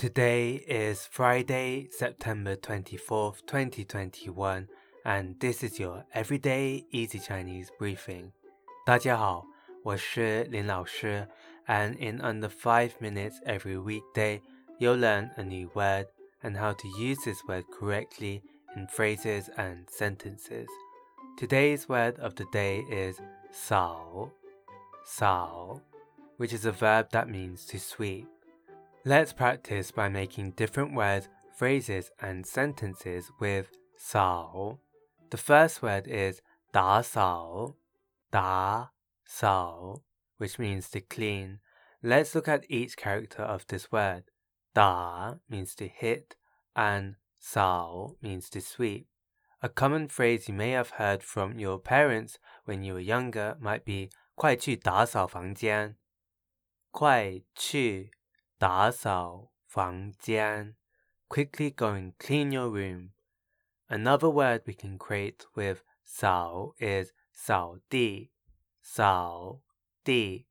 Today is Friday, September 24th, 2021, and this is your Everyday Easy Chinese Briefing. 大家好，我是林老师, and in under 5 minutes every weekday, you'll learn a new word and how to use this word correctly in phrases and sentences. Today's word of the day is sao, sao, which is a verb that means to sweep. Let's practice by making different words, phrases, and sentences with sao. The first word is da sao, da sao, which means to clean. Let's look at each character of this word. Da means to hit, and sao means to sweep. A common phrase you may have heard from your parents when you were younger might be 快去打扫房间。快去 打扫房间 quickly go and clean your room. Another word we can create with 扫 is 扫地扫地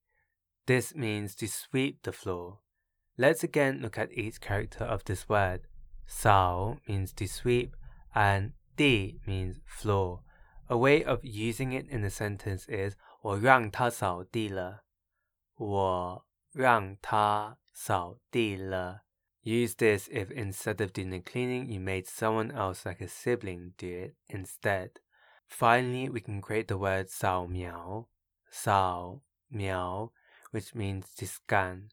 This means to sweep the floor. Let's again look at each character of this word. 扫 means to sweep and 地 means floor. A way of using it in a sentence is 我让他扫地了。我让他 扫地了. Use this if instead of doing the cleaning, you made someone else like a sibling do it instead. Finally, we can create the word 扫描,扫描, which means to scan.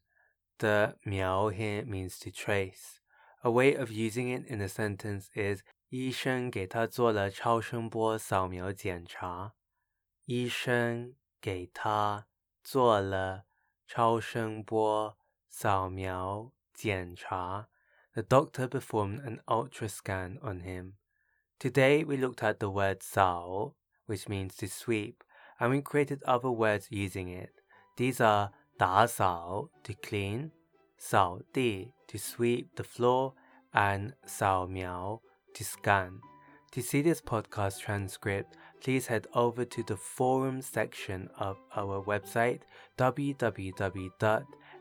The 描 here means to trace. A way of using it in a sentence is 医生给他做了超声波扫描检查。医生给他做了超声波 扫描检查. The doctor performed an ultra scan on him. Today we looked at the word sao, which means to sweep, and we created other words using it. These are 打扫 to clean, 扫地 to sweep the floor, and 扫描 to scan. To see this podcast transcript, please head over to the forum section of our website